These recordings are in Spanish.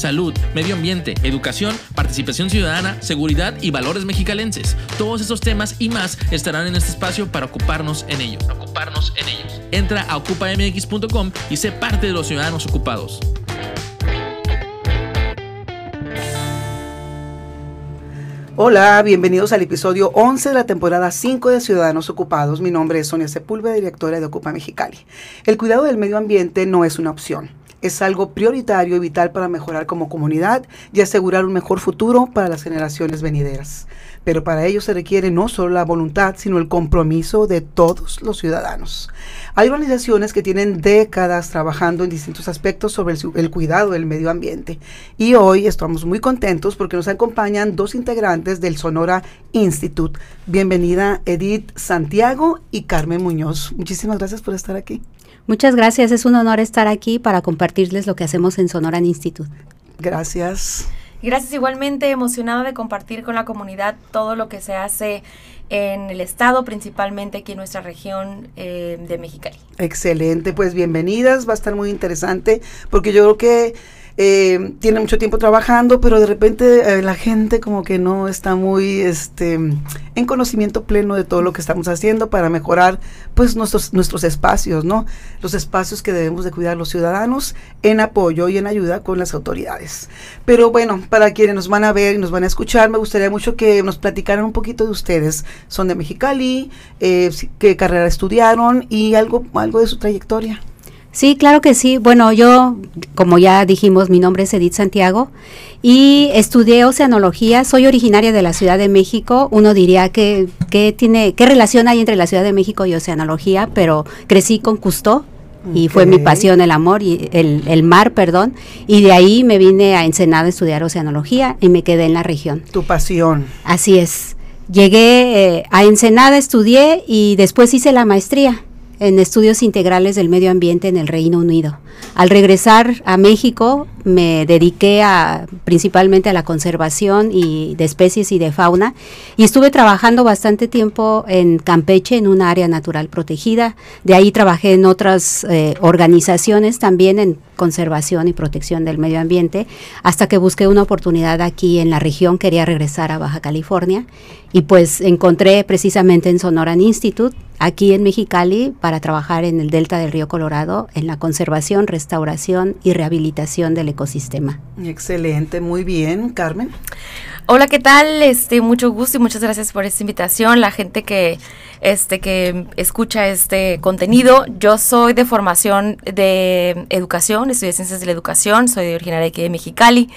Salud, medio ambiente, educación, participación ciudadana, seguridad y valores mexicalenses. Todos esos temas y más estarán en este espacio para ocuparnos en ellos. Ocuparnos en ellos. Entra a ocupamx.com y sé parte de los ciudadanos ocupados. Hola, bienvenidos al episodio 11 de la temporada 5 de Ciudadanos Ocupados. Mi nombre es Sonia Sepúlveda, directora de Ocupa Mexicali. El cuidado del medio ambiente no es una opción. Es algo prioritario y vital para mejorar como comunidad y asegurar un mejor futuro para las generaciones venideras pero para ello se requiere no solo la voluntad, sino el compromiso de todos los ciudadanos. Hay organizaciones que tienen décadas trabajando en distintos aspectos sobre el, cuidado del medio ambiente y hoy estamos muy contentos porque nos acompañan dos integrantes del Sonora Institute. Bienvenida Edith Santiago y Carmen Muñoz. Muchísimas gracias por estar aquí. Muchas gracias, es un honor estar aquí para compartirles lo que hacemos en Sonora Institute. Gracias. Gracias igualmente, emocionada de compartir con la comunidad todo lo que se hace en el estado, principalmente aquí en nuestra región eh, de Mexicali. Excelente, pues bienvenidas, va a estar muy interesante porque yo creo que eh, tiene mucho tiempo trabajando, pero de repente eh, la gente como que no está muy este, en conocimiento pleno de todo lo que estamos haciendo para mejorar pues nuestros, nuestros espacios, ¿no? Los espacios que debemos de cuidar los ciudadanos en apoyo y en ayuda con las autoridades. Pero bueno, para quienes nos van a ver y nos van a escuchar, me gustaría mucho que nos platicaran un poquito de ustedes. Son de Mexicali, eh, qué carrera estudiaron y algo, algo de su trayectoria. Sí, claro que sí. Bueno, yo, como ya dijimos, mi nombre es Edith Santiago y estudié oceanología. Soy originaria de la Ciudad de México. Uno diría que, tiene, qué relación hay entre la Ciudad de México y oceanología, pero crecí con Cousteau y fue mi pasión el amor y el, el, mar, perdón, y de ahí me vine a Ensenada a estudiar oceanología y me quedé en la región. Tu pasión. Así es. Llegué eh, a Ensenada, estudié y después hice la maestría en estudios integrales del medio ambiente en el Reino Unido. Al regresar a México me dediqué a, principalmente a la conservación y de especies y de fauna y estuve trabajando bastante tiempo en Campeche en una área natural protegida. De ahí trabajé en otras eh, organizaciones también en conservación y protección del medio ambiente hasta que busqué una oportunidad aquí en la región, quería regresar a Baja California y pues encontré precisamente en Sonoran Institute aquí en Mexicali para trabajar en el delta del río Colorado en la conservación, restauración y rehabilitación del ecosistema. Excelente, muy bien, Carmen. Hola, ¿qué tal? Este, mucho gusto y muchas gracias por esta invitación. La gente que este que escucha este contenido. Yo soy de formación de educación, estudié ciencias de la educación, soy originaria aquí de Mexicali.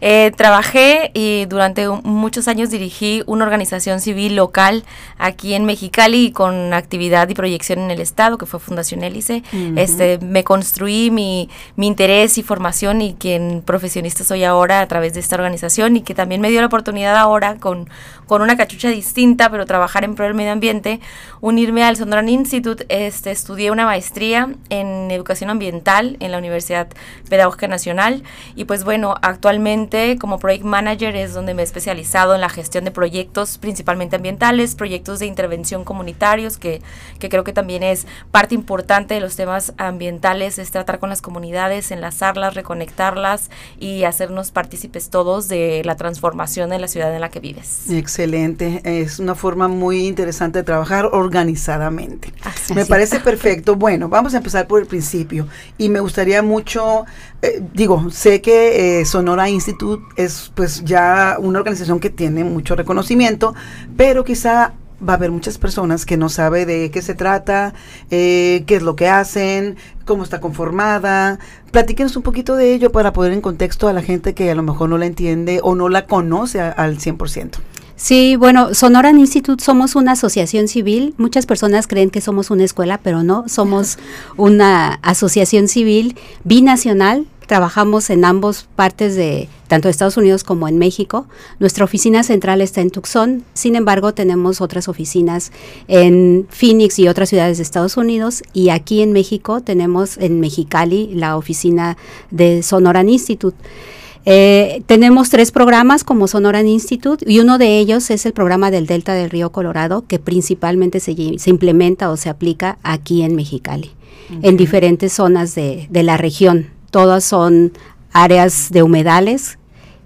Eh, trabajé y durante muchos años dirigí una organización civil local aquí en Mexicali con actividad y proyección en el estado, que fue Fundación Hélice. este, me construí mi, mi interés y formación y quien profesionista soy ahora a través de esta organización y que también me dio la oportunidad ahora con, con una cachucha distinta, pero trabajar en pro del medio ambiente, unirme al Sondoran Institute. Este, estudié una maestría en educación ambiental en la Universidad Pedagógica Nacional y pues bueno, actualmente como Project Manager es donde me he especializado en la gestión de proyectos principalmente ambientales, proyectos de intervención comunitarios, que, que creo que también es parte importante de los temas ambientales, es tratar con las comunidades, enlazarlas, reconectarlas y hacernos partícipes todos de la transformación de la ciudad en la que vives. Excelente, es una forma muy interesante de trabajar organizadamente. me parece perfecto. Bueno, vamos a empezar por el principio y me gustaría mucho, eh, digo, sé que eh, Sonora Institute es pues ya una organización que tiene mucho reconocimiento, pero quizá va a haber muchas personas que no sabe de qué se trata, eh, qué es lo que hacen, cómo está conformada. Platíquenos un poquito de ello para poner en contexto a la gente que a lo mejor no la entiende o no la conoce al 100%. Sí, bueno, Sonoran Institute somos una asociación civil. Muchas personas creen que somos una escuela, pero no, somos una asociación civil binacional trabajamos en ambos partes de tanto Estados Unidos como en México. Nuestra oficina central está en Tucson, sin embargo tenemos otras oficinas en Phoenix y otras ciudades de Estados Unidos y aquí en México tenemos en Mexicali la oficina de Sonoran Institute. Eh, tenemos tres programas como Sonoran Institute y uno de ellos es el programa del Delta del Río Colorado que principalmente se, se implementa o se aplica aquí en Mexicali, en diferentes zonas de, de, la región. Todas son áreas de humedales.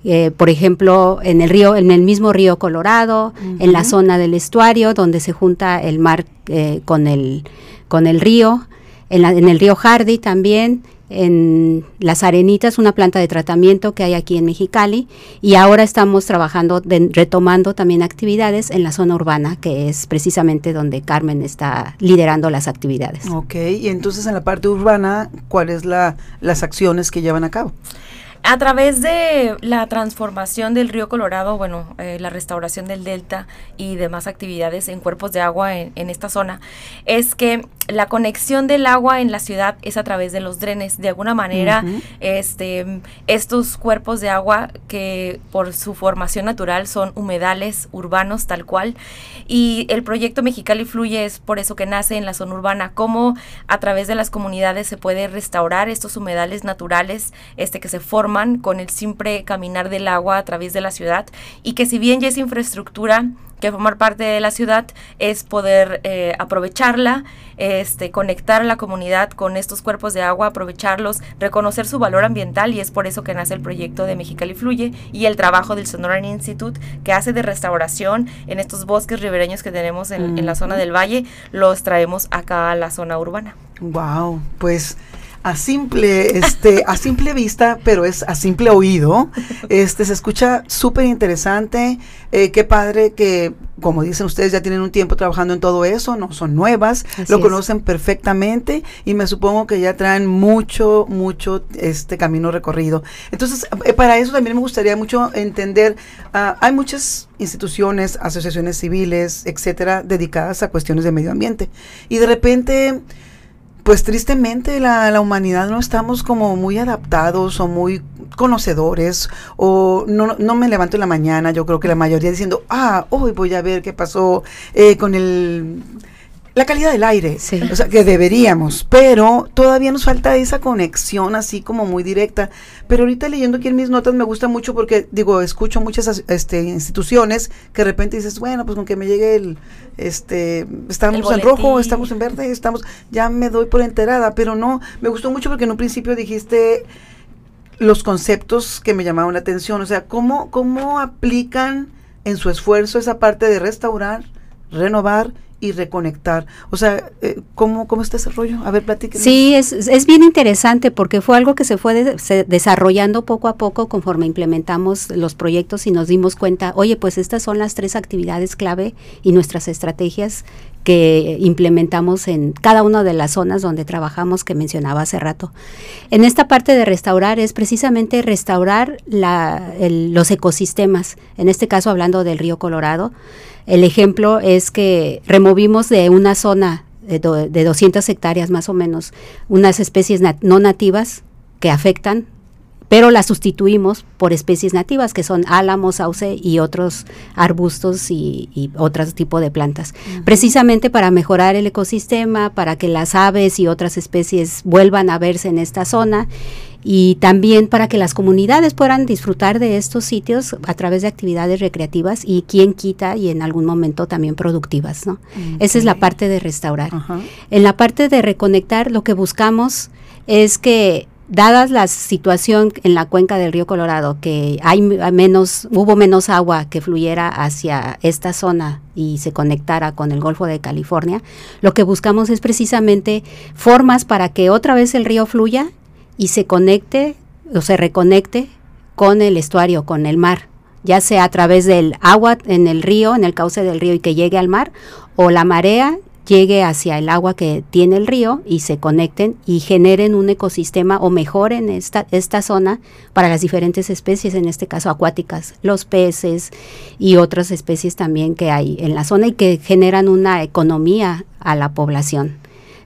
Eh, por ejemplo, en el río, en el mismo río Colorado, uh -huh. en la zona del estuario, donde se junta el mar eh, con el con el río, en, la, en el río Hardy también, en Las Arenitas, una planta de tratamiento que hay aquí en Mexicali, y ahora estamos trabajando, de, retomando también actividades en la zona urbana, que es precisamente donde Carmen está liderando las actividades. Ok, y entonces en la parte urbana, ¿cuáles la, las acciones que llevan a cabo? A través de la transformación del río Colorado, bueno, eh, la restauración del delta y demás actividades en cuerpos de agua en, en, esta zona, es que la conexión del agua en la ciudad es a través de los drenes. De alguna manera, uh -huh. este, estos cuerpos de agua que por su formación natural son humedales urbanos tal cual. Y el proyecto Mexicali Fluye es por eso que nace en la zona urbana, cómo a través de las comunidades se puede restaurar estos humedales naturales este, que se forman con el simple caminar del agua a través de la ciudad y que si bien ya es infraestructura que formar parte de la ciudad es poder eh, aprovecharla, este, conectar a la comunidad con estos cuerpos de agua, aprovecharlos, reconocer su valor ambiental y es por eso que nace el proyecto de Mexicali Fluye y el trabajo del Sonoran Institute que hace de restauración en estos bosques ribereños que tenemos en, mm. en la zona del valle, los traemos acá a la zona urbana. Wow, pues a simple, este, a simple vista, pero es a simple oído. Este se escucha súper interesante. Eh, qué padre que, como dicen ustedes, ya tienen un tiempo trabajando en todo eso, no son nuevas, Así lo conocen es. perfectamente y me supongo que ya traen mucho, mucho este camino recorrido. Entonces, eh, para eso también me gustaría mucho entender, uh, hay muchas instituciones, asociaciones civiles, etcétera, dedicadas a cuestiones de medio ambiente. Y de repente pues tristemente la, la, humanidad no estamos como muy adaptados o muy conocedores o no, no me levanto en la mañana, yo creo que la mayoría diciendo, ah, hoy voy a ver qué pasó eh, con el la calidad del aire, sí. o sea, que deberíamos, pero todavía nos falta esa conexión así como muy directa. Pero ahorita leyendo aquí en mis notas me gusta mucho porque, digo, escucho muchas este, instituciones que de repente dices, bueno, pues con que me llegue el, este, estamos en rojo, estamos en verde, estamos, ya me doy por enterada, pero no, me gustó mucho porque en un principio dijiste los conceptos que me llamaron la atención, o sea, cómo, cómo aplican en su esfuerzo esa parte de restaurar, renovar y reconectar. O sea, eh, ¿cómo, ¿cómo está ese rollo? A ver, platíquenos. Sí, es, es bien interesante porque fue algo que se fue de, se desarrollando poco a poco conforme implementamos los proyectos y nos dimos cuenta, oye, pues estas son las tres actividades clave y nuestras estrategias que implementamos en cada una de las zonas donde trabajamos que mencionaba hace rato. En esta parte de restaurar es precisamente restaurar la, los ecosistemas, en este caso hablando del río Colorado. El ejemplo es que removimos de una zona de, do, de 200 hectáreas más o menos unas especies no nativas que afectan pero las sustituimos por especies nativas que son álamos, sauce y otros arbustos y, y otros tipos de plantas, uh -huh. precisamente para mejorar el ecosistema, para que las aves y otras especies vuelvan a verse en esta zona y también para que las comunidades puedan disfrutar de estos sitios a través de actividades recreativas y quien quita y en algún momento también productivas, ¿no? Okay. Esa es la parte de restaurar. Uh -huh. En la parte de reconectar lo que buscamos es que dadas la situación en la cuenca del río Colorado, que hay menos, hubo menos agua que fluyera hacia esta zona y se conectara con el Golfo de California, lo que buscamos es precisamente formas para que otra vez el río fluya y se conecte o se reconecte con el estuario, con el mar, ya sea a través del agua en el río, en el cauce del río y que llegue al mar, o la marea llegue hacia el agua que tiene el río y se conecten y generen un ecosistema o mejoren esta, esta zona para las diferentes especies, en este caso acuáticas, los peces y otras especies también que hay en la zona y que generan una economía a la población.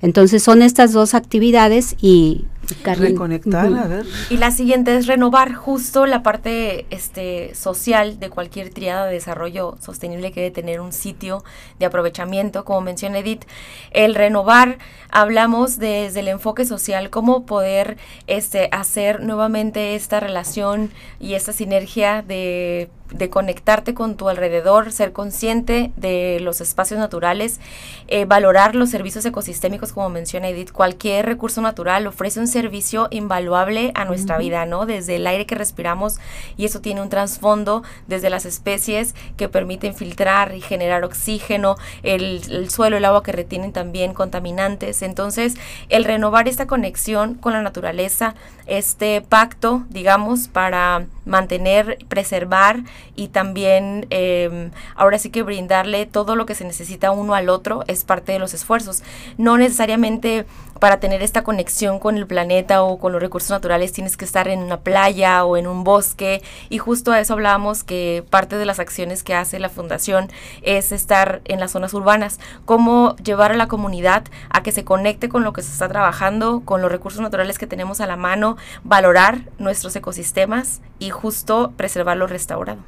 Entonces son estas dos actividades y Reconectar, a ver. Y la siguiente es renovar justo la parte este, social de cualquier triada de desarrollo sostenible que debe tener un sitio de aprovechamiento, como menciona Edith. El renovar, hablamos desde el enfoque social, cómo poder este, hacer nuevamente esta relación y esta sinergia de de conectarte con tu alrededor, ser consciente de los espacios naturales, eh, valorar los servicios ecosistémicos, como menciona Edith. Cualquier recurso natural ofrece un servicio invaluable a nuestra vida, ¿no? Desde el aire que respiramos, y eso tiene un trasfondo, desde las especies que permiten filtrar y generar oxígeno, el, el suelo, el agua que retienen también contaminantes. Entonces, el renovar esta conexión con la naturaleza, este pacto, digamos, para mantener, preservar y también em, ahora sí que brindarle todo lo que se necesita uno al otro es parte de los esfuerzos. No necesariamente para tener esta conexión con el planeta o con los recursos naturales tienes que estar en una playa o en un bosque y justo a eso hablábamos que parte de las acciones que hace la fundación es estar en las zonas urbanas, cómo llevar a la comunidad a que se conecte con lo que se está trabajando, con los recursos naturales que tenemos a la mano, valorar nuestros ecosistemas y justo preservarlo restaurado.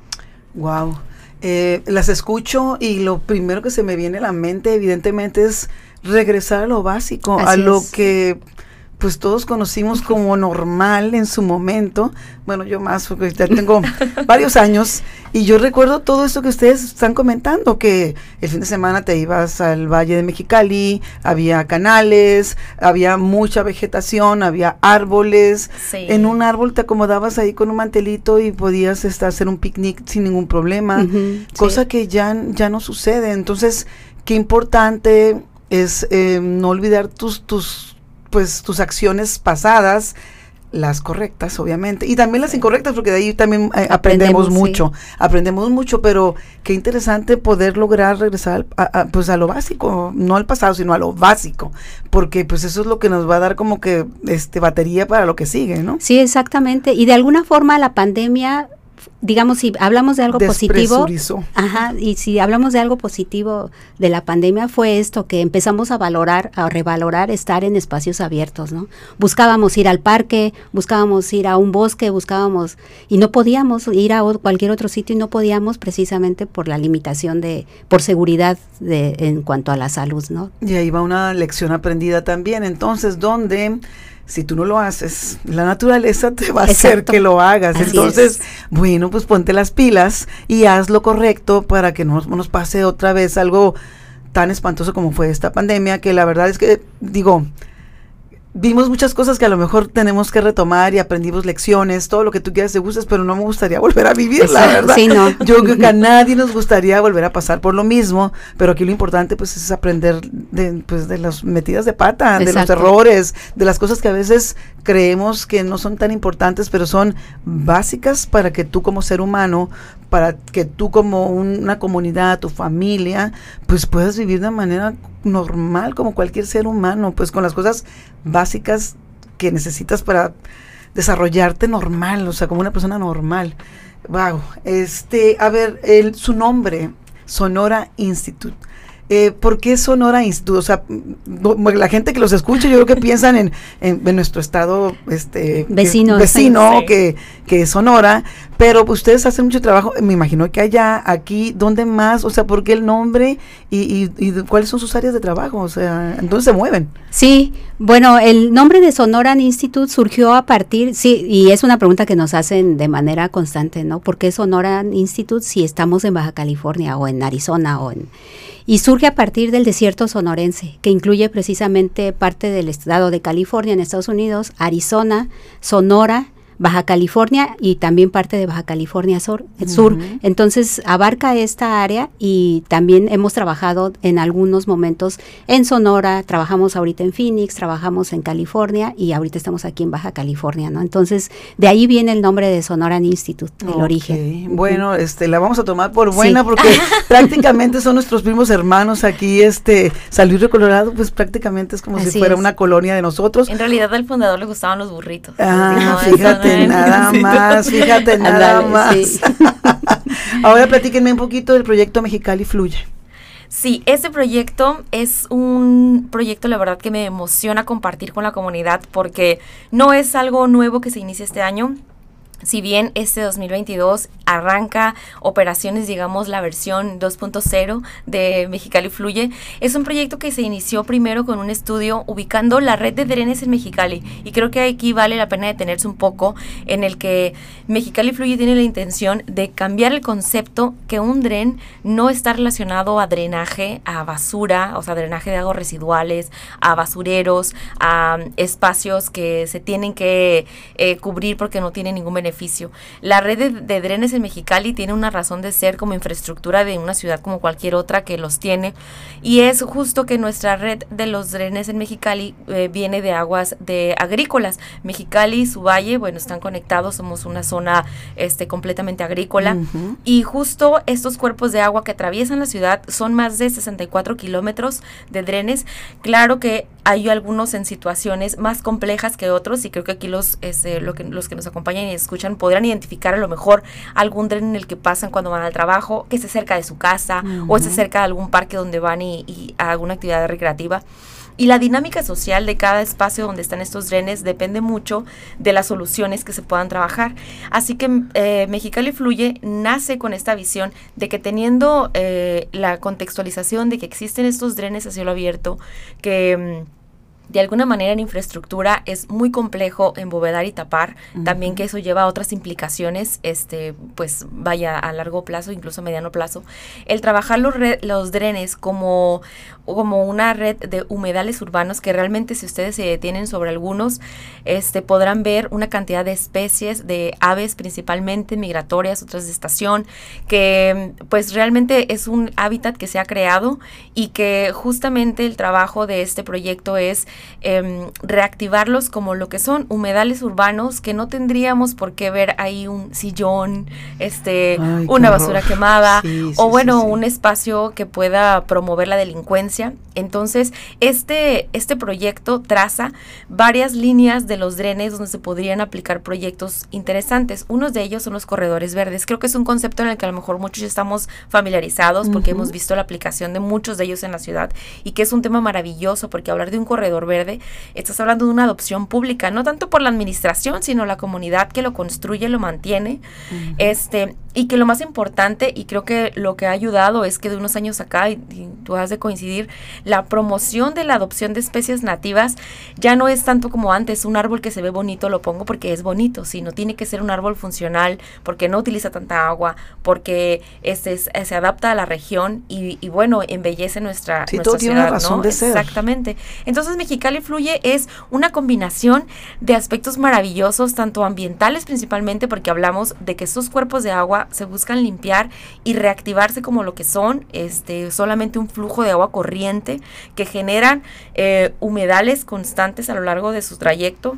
Wow. Eh, las escucho y lo primero que se me viene a la mente evidentemente es regresar a lo básico, a lo que pues todos conocimos como normal en su momento. Bueno, yo más, porque ya tengo varios años y yo recuerdo todo esto que ustedes están comentando, que el fin de semana te ibas al Valle de Mexicali, había canales, había mucha vegetación, había árboles. En un árbol te acomodabas ahí con un mantelito y podías estar, hacer un picnic sin ningún problema, cosa que ya, ya no sucede. Entonces, qué importante es eh, no olvidar tus, tus pues tus acciones pasadas, las correctas, obviamente, y también las incorrectas, porque de ahí también eh, aprendemos, mucho, aprendemos mucho, pero qué interesante poder lograr regresar a, pues a lo básico, no al pasado, sino a lo básico, porque pues eso es lo que nos va a dar como que este batería para lo que sigue, ¿no? Sí, exactamente, y de alguna forma la pandemia digamos, si hablamos de algo positivo, ajá, y si hablamos de algo positivo de la pandemia fue esto, que empezamos a valorar, a revalorar estar en espacios abiertos, ¿no? Buscábamos ir al parque, buscábamos ir a un bosque, buscábamos, y no podíamos ir a cualquier otro sitio y no podíamos precisamente por la limitación de, por seguridad de, en cuanto a la salud, ¿no? Y ahí va una lección aprendida también, entonces, ¿dónde si tú no lo haces, la naturaleza te va a hacer que lo hagas. Entonces, bueno, pues ponte las pilas y haz lo correcto para que no nos pase otra vez algo tan espantoso como fue esta pandemia, que la verdad es que, digo, vimos muchas cosas que a lo mejor tenemos que retomar y aprendimos lecciones, todo lo que tú quieras te gustas, pero no me gustaría volver a vivir, la verdad. Yo creo que a nadie nos gustaría volver a pasar por lo mismo, pero aquí lo importante pues es aprender de, pues, de las metidas de pata, de los errores, de las cosas que a veces creemos que no son tan importantes, pero son básicas para que tú como ser humano, para que tú como una comunidad, tu familia, pues puedas vivir de manera normal como cualquier ser humano, pues con las cosas básicas que necesitas para desarrollarte normal, o sea, como una persona normal. Wow. Este, a ver, el, su nombre, Sonora Institute. Eh, ¿Por qué Sonora Institute? O sea, la gente que los escucha, yo creo que piensan en, en, nuestro estado este, vecino, vecino que, que es Sonora, pero ustedes hacen mucho trabajo, me imagino que allá, aquí, ¿dónde más? O sea, ¿por qué el nombre y, y, cuáles son sus áreas de trabajo? O sea, ¿dónde se mueven? Sí, bueno, el nombre de Sonoran Institute surgió a partir, sí, y es una pregunta que nos hacen de manera constante, ¿no? ¿Por qué Sonoran Institute si estamos en Baja California o en Arizona o en y surge a partir del desierto sonorense, que incluye precisamente parte del estado de California en Estados Unidos, Arizona, Sonora, Baja California y también parte de Baja California Sur. sur. Entonces abarca esta área y también hemos trabajado en algunos momentos en Sonora, trabajamos ahorita en Phoenix, trabajamos en California y ahorita estamos aquí en Baja California, ¿no? Entonces de ahí viene el nombre de Sonoran Institute, el origen. Bueno, este la vamos a tomar por buena porque prácticamente son nuestros primos hermanos aquí, este San Luis Colorado, pues prácticamente es como si fuera una colonia de nosotros. En realidad al fundador le gustaban los burritos. Ah, fíjate nada más, fíjate nada más. Ahora platíquenme un poquito del proyecto Mexicali Fluye. Sí, este proyecto es un proyecto, la verdad, que me emociona compartir con la comunidad porque no es algo nuevo que se inicia este año si bien este 2022 arranca operaciones, digamos, la versión 2.0 de Mexicali Fluye, es un proyecto que se inició primero con un estudio ubicando la red de drenes en Mexicali. Y creo que aquí vale la pena detenerse un poco en el que Mexicali Fluye tiene la intención de cambiar el concepto que un dren no está relacionado a drenaje, a basura, o sea, drenaje de aguas residuales, a basureros, a espacios que se tienen que eh, cubrir porque no tienen ningún beneficio la red de, drenes en Mexicali tiene una razón de ser como infraestructura de una ciudad como cualquier otra que los tiene y es justo que nuestra red de los drenes en Mexicali eh, viene de aguas de agrícolas. Mexicali y su valle, bueno, están conectados, somos una zona este, completamente agrícola y justo estos cuerpos de agua que atraviesan la ciudad son más de 64 kilómetros de drenes. Claro que hay algunos en situaciones más complejas que otros y creo que aquí los, este, lo que, los que nos acompañan y escuchan podrán identificar a lo mejor algún tren en el que pasan cuando van al trabajo, que esté cerca de su casa o esté cerca de algún parque donde van y, y a alguna actividad recreativa. Y la dinámica social de cada espacio donde están estos drenes depende mucho de las soluciones que se puedan trabajar. Así que eh, Mexicali Fluye nace con esta visión de que teniendo eh, la contextualización de que existen estos drenes a cielo abierto, que... De alguna manera en infraestructura es muy complejo embovedar y tapar, también que eso lleva a otras implicaciones, este, pues vaya a largo plazo, incluso a mediano plazo. El trabajar los, los drenes como, como una red de humedales urbanos que realmente si ustedes se detienen sobre algunos, este, podrán ver una cantidad de especies de aves principalmente migratorias, otras de estación, que pues realmente es un hábitat que se ha creado y que justamente el trabajo de este proyecto es Em, reactivarlos como lo que son humedales urbanos que no tendríamos por qué ver ahí un sillón, este, una basura quemada o bueno, un espacio que pueda promover la delincuencia. Entonces, este, este proyecto traza varias líneas de los drenes donde se podrían aplicar proyectos interesantes. Unos de ellos son los corredores verdes. Creo que es un concepto en el que a lo mejor muchos estamos familiarizados porque hemos visto la aplicación de muchos de ellos en la ciudad y que es un tema maravilloso porque hablar de un corredor verde, estás hablando de una adopción pública, no tanto por la administración, sino la comunidad que lo construye, lo mantiene. Este, y que lo más importante, y creo que lo que ha ayudado es que de unos años acá, y, tú has de coincidir, la promoción de la adopción de especies nativas ya no es tanto como antes, un árbol que se ve bonito lo pongo porque es bonito, sino tiene que ser un árbol funcional, porque no utiliza tanta agua, porque este, se adapta a la región y, bueno, embellece nuestra, sí, todo tiene una razón de ser. Exactamente. Entonces Mexicali Fluye es una combinación de aspectos maravillosos, tanto ambientales principalmente, porque hablamos de que estos cuerpos de agua se buscan limpiar y reactivarse como lo que son, este, solamente un flujo de agua corriente que generan eh, humedales constantes a lo largo de su trayecto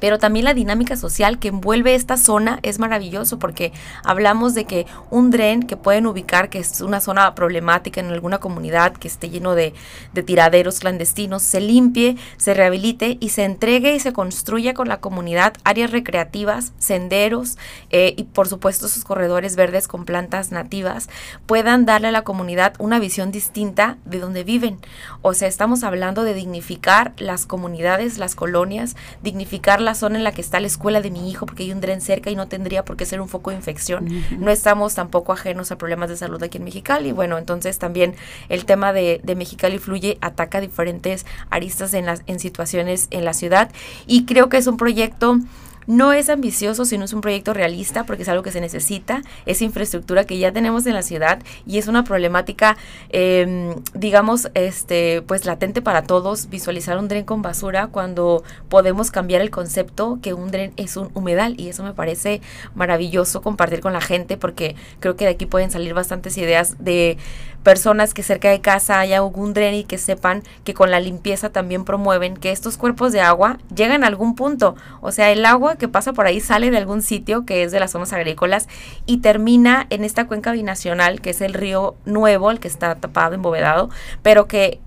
pero también la dinámica social que envuelve esta zona es maravilloso porque hablamos de que un dren que pueden ubicar, que es una zona problemática en alguna comunidad que esté lleno de, tiraderos clandestinos, se limpie, se rehabilite y se entregue y se construya con la comunidad áreas recreativas, senderos eh, y por supuesto esos corredores verdes con plantas nativas puedan darle a la comunidad una visión distinta de donde viven. O sea, estamos hablando de dignificar las comunidades, las colonias, dignificar la zona en la que está la escuela de mi hijo porque hay un dren cerca y no tendría por qué ser un foco de infección. No estamos tampoco ajenos a problemas de salud aquí en Mexicali. Bueno, entonces también el tema de, de Mexicali Fluye ataca diferentes aristas en, las, en situaciones en la ciudad y creo que es un proyecto no es ambicioso, sino es un proyecto realista porque es algo que se necesita, es infraestructura que ya tenemos en la ciudad y es una problemática, em, digamos, este, pues latente para todos, visualizar un dren con basura cuando podemos cambiar el concepto que un dren es un humedal y eso me parece maravilloso compartir con la gente porque creo que de aquí pueden salir bastantes ideas de personas que cerca de casa haya algún dren y que sepan que con la limpieza también promueven que estos cuerpos de agua llegan a algún punto. O sea, el agua que pasa por ahí sale de algún sitio que es de las zonas agrícolas y termina en esta cuenca binacional que es el río Nuevo, el que está tapado, embovedado, pero que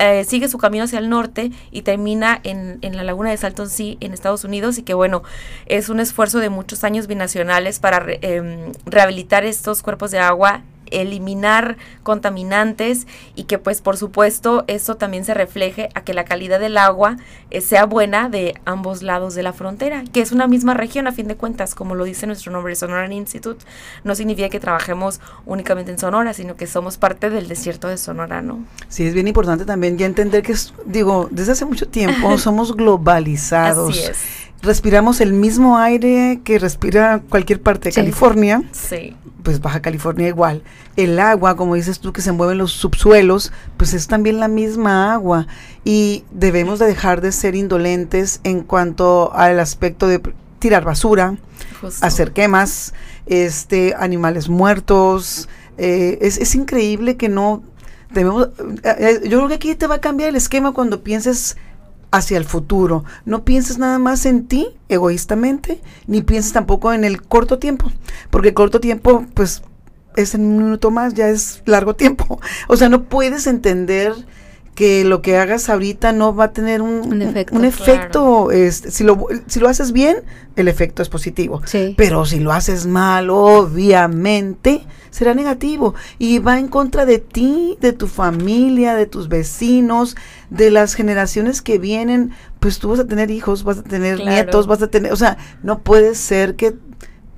eh, sigue su camino hacia el norte y termina en, en la laguna de Salton Sea en Estados Unidos y que bueno, es un esfuerzo de muchos años binacionales para em, rehabilitar estos cuerpos de agua eliminar contaminantes y que pues por supuesto eso también se refleje a que la calidad del agua eh, sea buena de ambos lados de la frontera, que es una misma región a fin de cuentas, como lo dice nuestro nombre, Sonora Institute, no significa que trabajemos únicamente en Sonora, sino que somos parte del desierto de Sonora, ¿no? Sí, es bien importante también ya entender que, digo, desde hace mucho tiempo somos globalizados. Así es respiramos el mismo aire que respira cualquier parte de California. Sí. Pues Baja California igual. El agua, como dices tú, que se mueven los subsuelos, pues es también la misma agua. Y debemos de dejar de ser indolentes en cuanto al aspecto de tirar basura, hacer quemas, este, animales muertos. Eh, es, es increíble que no debemos. Eh, eh, yo creo que aquí te va a cambiar el esquema cuando pienses hacia el futuro. No pienses nada más en ti egoístamente, ni pienses tampoco en el corto tiempo, porque el corto tiempo, pues, es en un minuto más, ya es largo tiempo. O sea, no puedes entender que lo que hagas ahorita no va a tener un, efecto. Un efecto este, si, lo, si lo haces bien, el efecto es positivo. Pero si lo haces mal, obviamente será negativo y va en contra de ti, de tu familia, de tus vecinos, de las generaciones que vienen. Pues tú vas a tener hijos, vas a tener nietos, vas a tener, o sea, no puede ser que,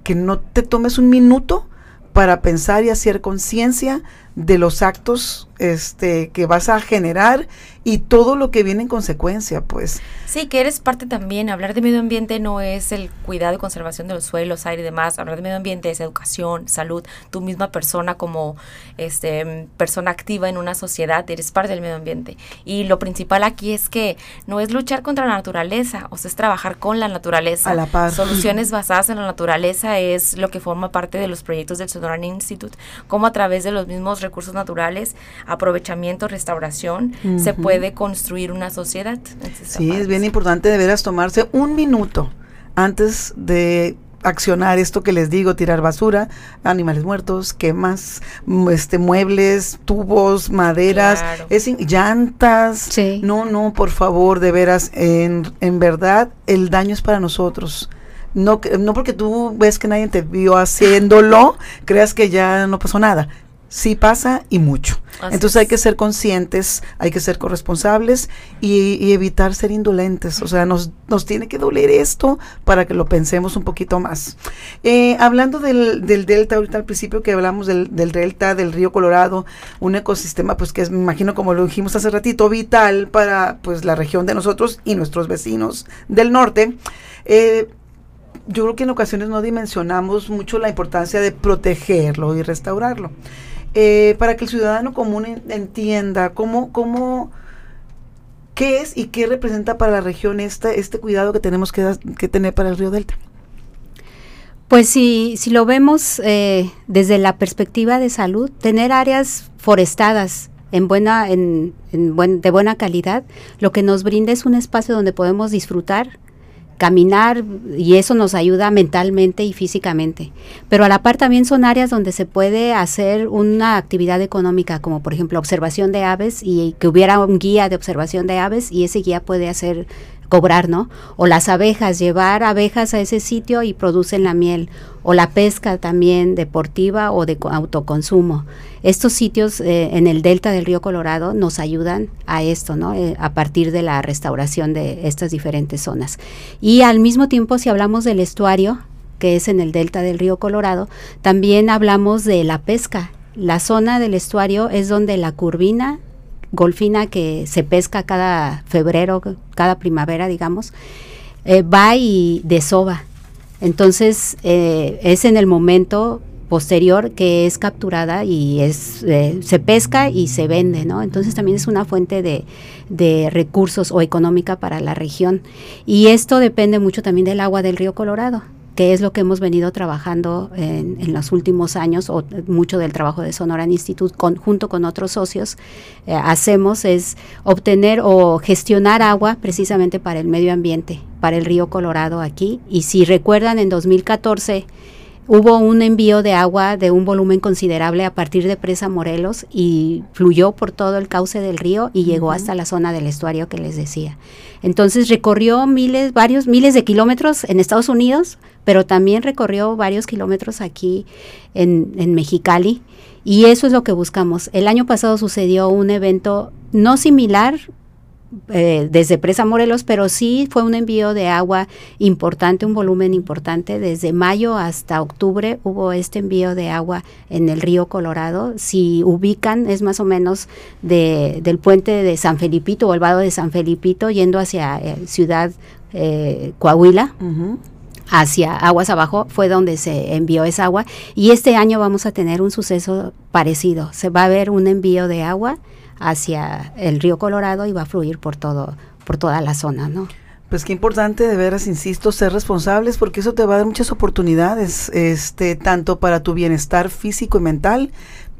que no te tomes un minuto para pensar y hacer conciencia de los actos este, que vas a generar y todo lo que viene en consecuencia, pues. Sí, que eres parte también. Hablar de medio ambiente no es el cuidado y conservación de los suelos, aire y demás. Hablar de medio ambiente es educación, salud. Tu misma persona como este, persona activa en una sociedad, eres parte del medio ambiente. Y lo principal aquí es que no es luchar contra la naturaleza, o sea, es trabajar con la naturaleza. A la paz. Soluciones basadas en la naturaleza es lo que forma parte de los proyectos del Sonoran Institute, como a través de los mismos recursos naturales, aprovechamiento, restauración, se puede construir una sociedad. Sí, es bien importante de veras tomarse un minuto antes de accionar esto que les digo, tirar basura, animales muertos, quemas, este muebles, tubos, maderas, es llantas. No, no, por favor, de veras, en, en verdad el daño es para nosotros. No, no porque tú ves que nadie te vio haciéndolo, creas que ya no pasó nada sí pasa y mucho. Entonces hay que ser conscientes, hay que ser corresponsables y, evitar ser indolentes. O sea, nos, nos, tiene que doler esto para que lo pensemos un poquito más. Eh, hablando del, del, delta, ahorita al principio que hablamos del, del, delta del río Colorado, un ecosistema pues que es, me imagino como lo dijimos hace ratito, vital para pues la región de nosotros y nuestros vecinos del norte. Eh, yo creo que en ocasiones no dimensionamos mucho la importancia de protegerlo y restaurarlo. Eh, para que el ciudadano común entienda cómo, cómo, qué es y qué representa para la región este, este cuidado que tenemos que, tener para el río Delta. Pues si, si lo vemos eh, desde la perspectiva de salud, tener áreas forestadas en buena, en, en de buena calidad, lo que nos brinda es un espacio donde podemos disfrutar caminar y eso nos ayuda mentalmente y físicamente. Pero a la par también son áreas donde se puede hacer una actividad económica, como por ejemplo observación de aves y que hubiera un guía de observación de aves y ese guía puede hacer cobrar, ¿no? O las abejas, llevar abejas a ese sitio y producen la miel. O la pesca también deportiva o de autoconsumo. Estos sitios eh, en el delta del río Colorado nos ayudan a esto, ¿no? Eh, a partir de la restauración de estas diferentes zonas. Y al mismo tiempo, si hablamos del estuario, que es en el delta del río Colorado, también hablamos de la pesca. La zona del estuario es donde la curvina golfina que se pesca cada febrero, cada primavera, digamos, eh, va y desova. Entonces eh, es en el momento posterior que es capturada y es eh, se pesca y se vende, ¿no? Entonces también es una fuente de, de, recursos o económica para la región. Y esto depende mucho también del agua del río Colorado que es lo que hemos venido trabajando en, los últimos años, o mucho del trabajo de Sonoran Institute, junto con otros socios, eh, hacemos es obtener o gestionar agua precisamente para el medio ambiente, para el río Colorado aquí. Y si recuerdan, en 2014 hubo un envío de agua de un volumen considerable a partir de Presa Morelos y fluyó por todo el cauce del río y llegó hasta la zona del estuario que les decía. Entonces recorrió miles, varios miles de kilómetros en Estados Unidos pero también recorrió varios kilómetros aquí en, Mexicali Y eso es lo que buscamos. El año pasado sucedió un evento no similar, eh, desde Presa Morelos, pero sí fue un envío de agua importante, un volumen importante. Desde mayo hasta octubre hubo este envío de agua en el río Colorado. Si ubican, es más o menos de, del puente de San Felipito o el vado de San Felipito yendo hacia eh, Ciudad eh, Coahuila. hacia aguas abajo fue donde se envió esa agua y este año vamos a tener un suceso parecido. Se va a ver un envío de agua hacia el río Colorado y va a fluir por todo, por toda la zona, ¿no? Pues qué importante de veras, insisto, ser responsables porque eso te va a dar muchas oportunidades, este, tanto para tu bienestar físico y mental,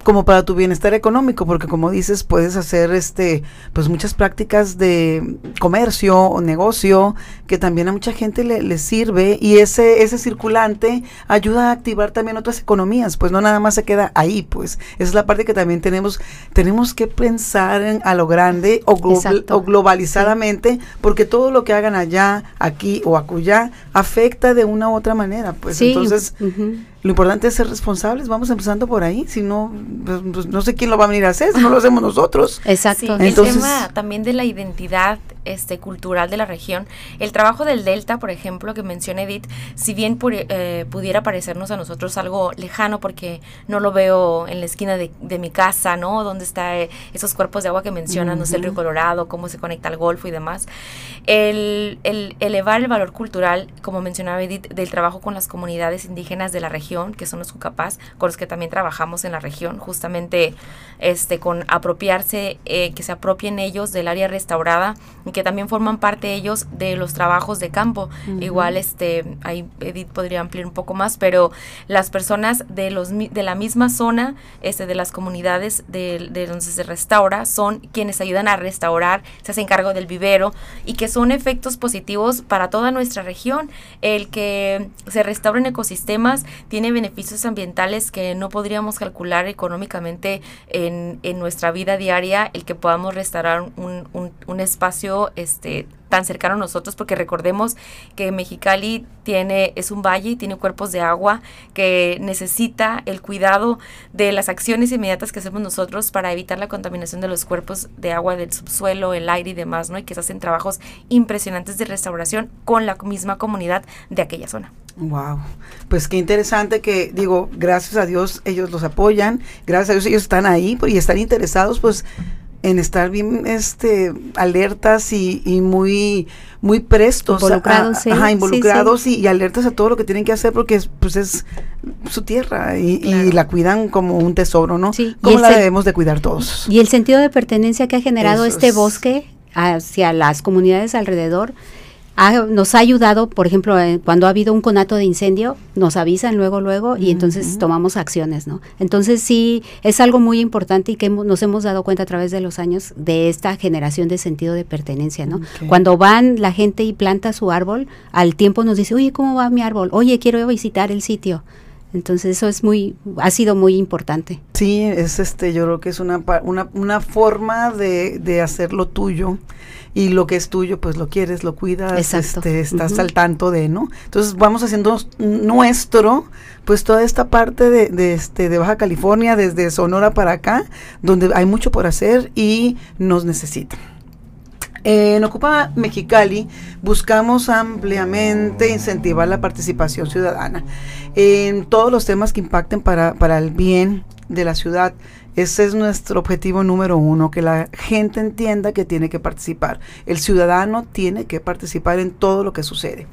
como para tu bienestar económico, porque como dices, puedes hacer este, pues muchas prácticas de comercio o negocio que también a mucha gente le, sirve y ese, ese circulante ayuda a activar también otras economías, pues no nada más se queda ahí, pues. Esa es la parte que también tenemos, tenemos que pensar en, a lo grande o, o globalizadamente, porque todo lo que hagan allá, aquí o acullá afecta de una u otra manera, pues. Entonces lo importante es ser responsables, vamos empezando por ahí, si no, pues, pues, no sé quién lo va a venir a hacer, si no lo hacemos nosotros. Exacto. el tema también de la identidad este, cultural de la región. El trabajo del Delta, por ejemplo, que menciona Edith, si bien eh, pudiera parecernos a nosotros algo lejano porque no lo veo en la esquina de, mi casa, ¿no? Donde están eh, esos cuerpos de agua que mencionan, no sé, el río Colorado, cómo se conecta al Golfo y demás. El, el, elevar el valor cultural, como mencionaba Edith, del trabajo con las comunidades indígenas de la región, que son los Cucapás, con los que también trabajamos en la región, justamente este, con apropiarse, eh, que se apropien ellos del área restaurada y que también forman parte ellos de los trabajos de campo. Igual, este, ahí Edith podría ampliar un poco más, pero las personas de los de la misma zona, este, de las comunidades de, de donde se restaura, son quienes ayudan a restaurar, se hacen cargo del vivero y que son efectos positivos para toda nuestra región. El que se restauren ecosistemas tiene beneficios ambientales que no podríamos calcular económicamente en, en nuestra vida diaria, el que podamos restaurar un, un, un espacio este tan cercano a nosotros porque recordemos que Mexicali tiene es un valle y tiene cuerpos de agua que necesita el cuidado de las acciones inmediatas que hacemos nosotros para evitar la contaminación de los cuerpos de agua del subsuelo, el aire y demás, ¿no? Y que se hacen trabajos impresionantes de restauración con la misma comunidad de aquella zona. Wow, pues qué interesante que digo, gracias a Dios ellos los apoyan, gracias a Dios ellos están ahí pues, y están interesados, pues en estar bien este alertas y, y muy muy prestos involucrados, involucrados Y, alertas a todo lo que tienen que hacer porque es, pues es su tierra y, la cuidan como un tesoro no sí, cómo la debemos de cuidar todos y el sentido de pertenencia que ha generado este bosque hacia las comunidades alrededor nos ha ayudado, por ejemplo, eh, cuando ha habido un conato de incendio, nos avisan luego, luego, y entonces tomamos acciones, ¿no? Entonces sí, es algo muy importante y que nos hemos dado cuenta a través de los años de esta generación de sentido de pertenencia, ¿no? Cuando van la gente y planta su árbol, al tiempo nos dice, oye, ¿cómo va mi árbol? Oye, quiero visitar el sitio. Entonces eso es muy, ha sido muy importante. Sí, es este, yo creo que es una, una, una forma de, de hacerlo tuyo y lo que es tuyo pues lo quieres, lo cuidas, este, estás al tanto de, ¿no? Entonces vamos haciendo nuestro pues toda esta parte de, de, este, de Baja California, desde Sonora para acá, donde hay mucho por hacer y nos necesitan. En Ocupa Mexicali buscamos ampliamente incentivar la participación ciudadana en todos los temas que impacten para, para el bien de la ciudad, ese es nuestro objetivo número uno, que la gente entienda que tiene que participar. El ciudadano tiene que participar en todo lo que sucede.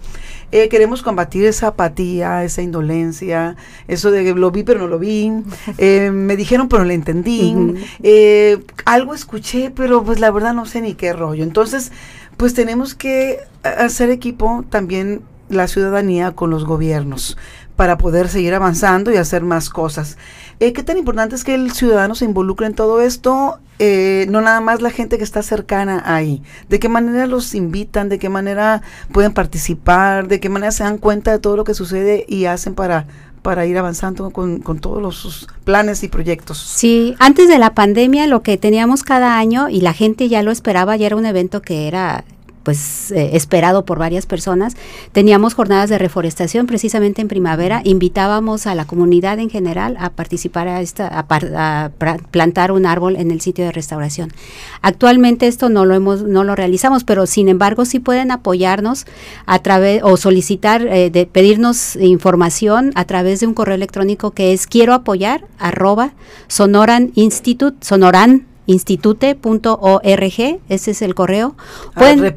Eh, queremos combatir esa apatía, esa indolencia, eso de que lo vi pero no lo vi, eh, me dijeron pero no le entendí, eh, algo escuché pero pues la verdad no sé ni qué rollo. Entonces, pues tenemos que hacer equipo también la ciudadanía con los gobiernos para poder seguir avanzando y hacer más cosas. Eh, ¿Qué tan importante es que el ciudadano se involucre en todo esto? Eh, no nada más la gente que está cercana ahí. ¿De qué manera los invitan? ¿De qué manera pueden participar? ¿De qué manera se dan cuenta de todo lo que sucede y hacen para para ir avanzando con, con todos los planes y proyectos. Sí, antes de la pandemia lo que teníamos cada año y la gente ya lo esperaba, ya era un evento que era pues eh, esperado por varias personas. Teníamos jornadas de reforestación precisamente en primavera. Invitábamos a la comunidad en general a participar a esta, a, plantar un árbol en el sitio de restauración. Actualmente esto no lo hemos, no lo realizamos, pero sin embargo sí pueden apoyarnos a través o solicitar, eh, de pedirnos información a través de un correo electrónico que es quiero apoyar arroba sonoran institute sonoran institute.org, ese es el correo. Ah, Pueden,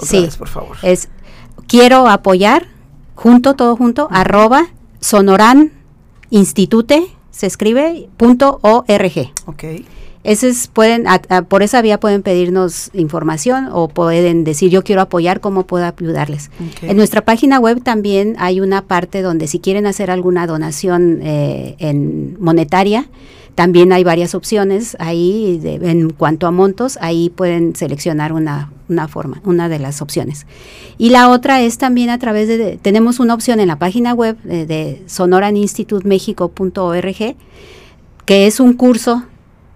sí, por favor. Es quiero apoyar, junto, todo junto, arroba sonoran institute, se escribe, punto org. Ok. Ese es, pueden, por esa vía pueden pedirnos información o pueden decir yo quiero apoyar, cómo puedo ayudarles. En nuestra página web también hay una parte donde si quieren hacer alguna donación eh, en monetaria, también hay varias opciones ahí en cuanto a montos, ahí pueden seleccionar una, una forma, una de las opciones. Y la otra es también a través de, tenemos una opción en la página web de, de sonoraninstitutemexico.org, que es un curso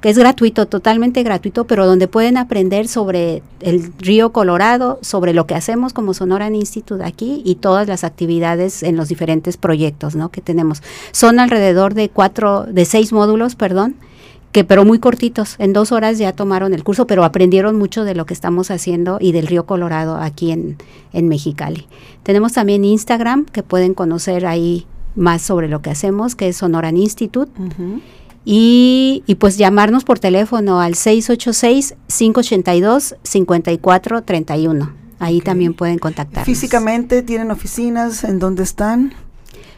que es gratuito, totalmente gratuito, pero donde pueden aprender sobre el río Colorado, sobre lo que hacemos como Sonoran Institute aquí y todas las actividades en los diferentes proyectos ¿no? que tenemos. Son alrededor de cuatro, de seis módulos, perdón, que pero muy cortitos, en dos horas ya tomaron el curso, pero aprendieron mucho de lo que estamos haciendo y del río Colorado aquí en, en Mexicali. Tenemos también Instagram, que pueden conocer ahí más sobre lo que hacemos, que es Sonoran Institute. Y, pues llamarnos por teléfono al 686-582-5431. Ahí también pueden contactar. ¿Físicamente tienen oficinas? ¿En dónde están?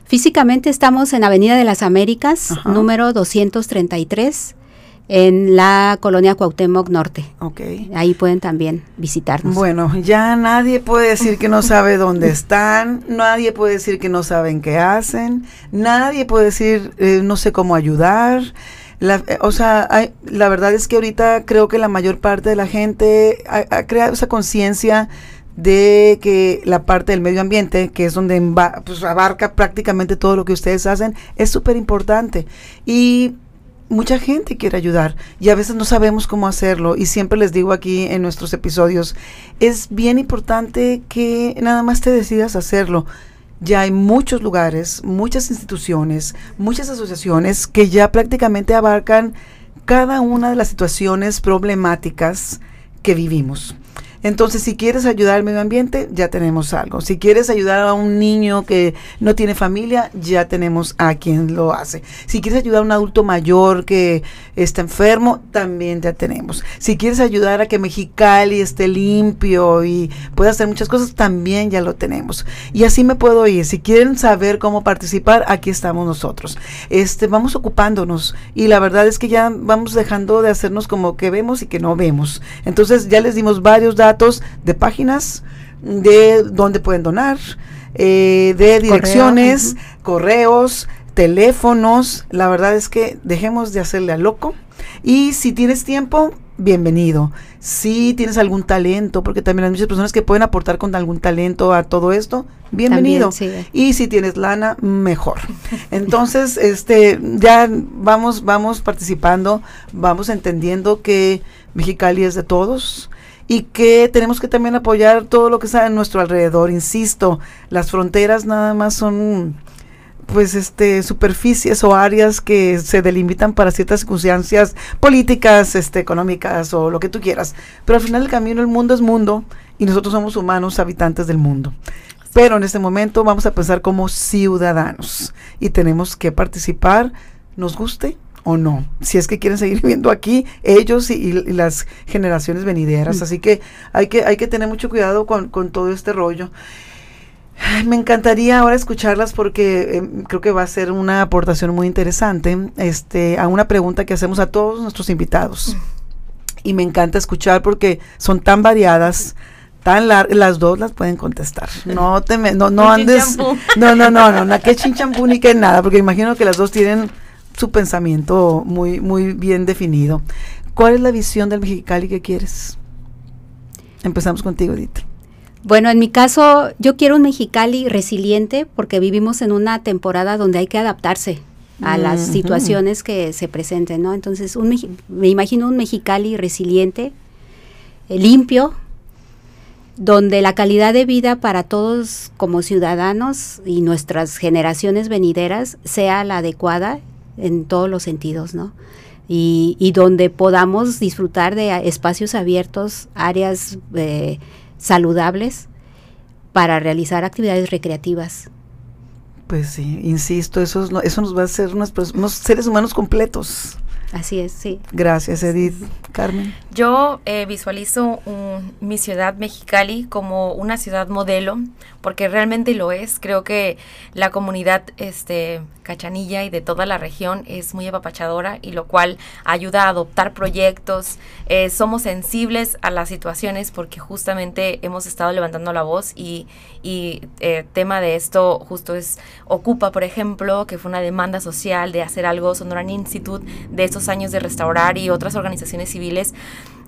Físicamente estamos en Avenida de las Américas, número 233 en la colonia Cuauhtémoc Norte. Okay. Ahí pueden también visitarnos. Bueno, ya nadie puede decir que no sabe dónde están, nadie puede decir que no saben qué hacen, nadie puede decir eh, no sé cómo ayudar. La, eh, o sea, hay, la verdad es que ahorita creo que la mayor parte de la gente ha, creado esa conciencia de que la parte del medio ambiente, que es donde pues, abarca prácticamente todo lo que ustedes hacen, es súper importante. Y mucha gente quiere ayudar y a veces no sabemos cómo hacerlo y siempre les digo aquí en nuestros episodios, es bien importante que nada más te decidas hacerlo. Ya hay muchos lugares, muchas instituciones, muchas asociaciones que ya prácticamente abarcan cada una de las situaciones problemáticas que vivimos. Entonces, si quieres ayudar al medio ambiente, ya tenemos algo. Si quieres ayudar a un niño que no tiene familia, ya tenemos a quien lo hace. Si quieres ayudar a un adulto mayor que está enfermo, también ya tenemos. Si quieres ayudar a que Mexicali esté limpio y pueda hacer muchas cosas, también ya lo tenemos. Y así me puedo ir. Si quieren saber cómo participar, aquí estamos nosotros. Este, vamos ocupándonos y la verdad es que ya vamos dejando de hacernos como que vemos y que no vemos. Entonces, ya les dimos varios datos de páginas, de dónde pueden donar, eh, de direcciones, correos, teléfonos. La verdad es que dejemos de hacerle a loco. Y si tienes tiempo, bienvenido. Si tienes algún talento, porque también hay muchas personas que pueden aportar con algún talento a todo esto, bienvenido. Y si tienes lana, mejor. Entonces, este, ya vamos, vamos participando, vamos entendiendo que Mexicali es de todos y que tenemos que también apoyar todo lo que está en nuestro alrededor. Insisto, las fronteras nada más son pues este superficies o áreas que se delimitan para ciertas circunstancias políticas, este económicas o lo que tú quieras. Pero al final del camino el mundo es mundo y nosotros somos humanos habitantes del mundo. Pero en este momento vamos a pensar como ciudadanos y tenemos que participar, nos guste o no, si es que quieren seguir viviendo aquí ellos y, las generaciones venideras. Mm. Así que hay, que hay que tener mucho cuidado con, todo este rollo. me encantaría ahora escucharlas porque em, creo que va a ser una aportación muy interesante este, a una pregunta que hacemos a todos nuestros invitados. Y me encanta escuchar porque son tan variadas, tan largas, las dos las pueden contestar. No te no, no andes, no, no, no, no, no, que chinchampú ni que nada, porque imagino que las dos tienen su pensamiento muy, muy bien definido. ¿Cuál es la visión del Mexicali que quieres? Empezamos contigo, Edith. Bueno, en mi caso, yo quiero un Mexicali resiliente porque vivimos en una temporada donde hay que adaptarse a las situaciones que se presenten, ¿no? Entonces, me imagino un Mexicali resiliente, eh, limpio, donde la calidad de vida para todos como ciudadanos y nuestras generaciones venideras sea la adecuada en todos los sentidos, ¿no? Y, donde podamos disfrutar de espacios abiertos, áreas eh, saludables para realizar actividades recreativas. Pues sí, insisto, eso, eso nos va a hacer unos seres humanos completos. Así es, sí. Gracias, Edith. Carmen. Yo eh, visualizo mi ciudad Mexicali como una ciudad modelo, porque realmente lo es. Creo que la comunidad este, cachanilla y de toda la región es muy apapachadora y lo cual ayuda a adoptar proyectos. Eh, somos sensibles a las situaciones porque justamente hemos estado levantando la voz y, y eh, tema de esto justo es Ocupa, por ejemplo, que fue una demanda social de hacer algo, Sonoran Institute, de estos años de restaurar y otras organizaciones civiles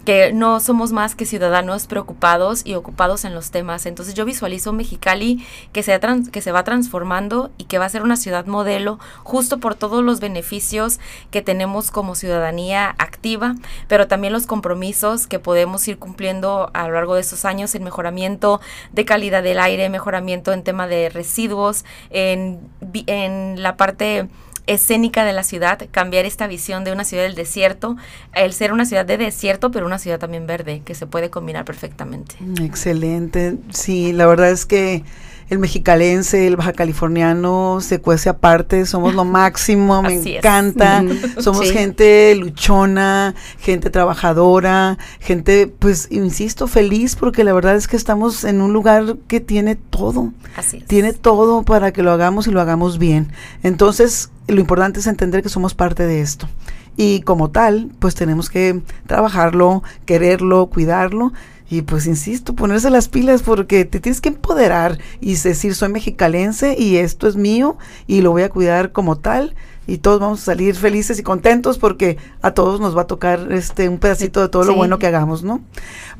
que no somos más que ciudadanos preocupados y ocupados en los temas. Entonces yo visualizo Mexicali que se, que se va transformando y que va a ser una ciudad modelo justo por todos los beneficios que tenemos como ciudadanía activa, pero también los compromisos que podemos ir cumpliendo a lo largo de estos años en mejoramiento de calidad del aire, mejoramiento en tema de residuos, en, en la parte escénica de la ciudad, cambiar esta visión de una ciudad del desierto, el ser una ciudad de desierto, pero una ciudad también verde, que se puede combinar perfectamente. Excelente. Sí, la verdad es que el mexicalense, el baja californiano se cuece aparte, somos lo máximo, me encanta, somos gente luchona, gente trabajadora, gente, pues, insisto, feliz porque la verdad es que estamos en un lugar que tiene todo, Así tiene todo para que lo hagamos y lo hagamos bien. Entonces, lo importante es entender que somos parte de esto. Y como tal, pues tenemos que trabajarlo, quererlo, cuidarlo y pues insisto, ponerse las pilas porque te tienes que empoderar y decir soy mexicalense y esto es mío y lo voy a cuidar como tal y todos vamos a salir felices y contentos porque a todos nos va a tocar este un pedacito de todo lo bueno que hagamos, ¿no?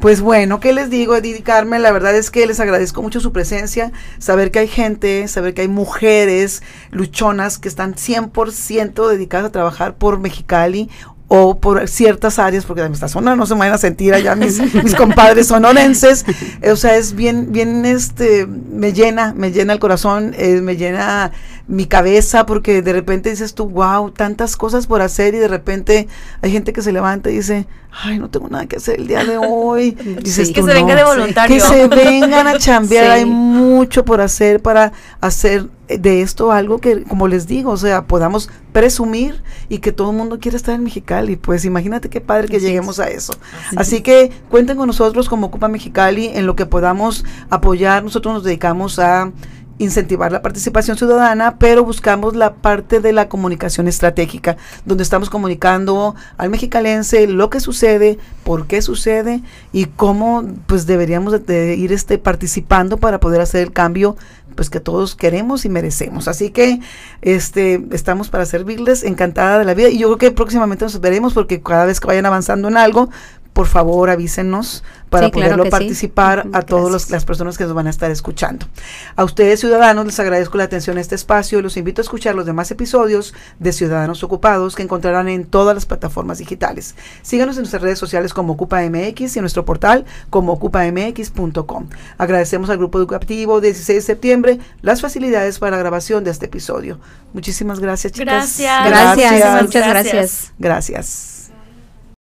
Pues bueno, ¿qué les digo, Edith Carmen? La verdad es que les agradezco mucho su presencia, saber que hay gente, saber que hay mujeres luchonas que están 100% dedicadas a trabajar por Mexicali o por ciertas áreas, porque en esta zona no se me van a sentir allá mis, mis compadres sonorenses, o sea, es bien, bien, este, me llena, me llena el corazón, eh, me llena mi cabeza, porque de repente dices tú, wow, tantas cosas por hacer y de repente hay gente que se levanta y dice, ay, no tengo nada que hacer el día de hoy. Dices que se venga de voluntario. Que se vengan a chambear, hay mucho por hacer para hacer de esto algo que, como les digo, o sea, podamos presumir y que todo el mundo quiera estar en Mexicali. Pues imagínate qué padre que lleguemos a eso. Así, que cuenten con nosotros como Ocupa Mexicali en lo que podamos apoyar. Nosotros nos dedicamos a incentivar la participación ciudadana, pero buscamos la parte de la comunicación estratégica, donde estamos comunicando al mexicalense lo que sucede, por qué sucede y cómo pues deberíamos de, ir este participando para poder hacer el cambio pues que todos queremos y merecemos. Así que este estamos para servirles, encantada de la vida y yo creo que próximamente nos veremos porque cada vez que vayan avanzando en algo, por favor avísenos para poderlo participar a todas las personas que nos van a estar escuchando. A ustedes ciudadanos les agradezco la atención a este espacio y los invito a escuchar los demás episodios de Ciudadanos Ocupados que encontrarán en todas las plataformas digitales. Síganos en nuestras redes sociales como OcupaMX y en nuestro portal como ocupamx.com. Agradecemos al Grupo Educativo 16 de septiembre las facilidades para la grabación de este episodio. Muchísimas gracias, chicas. Gracias. Gracias. Muchas gracias. Gracias.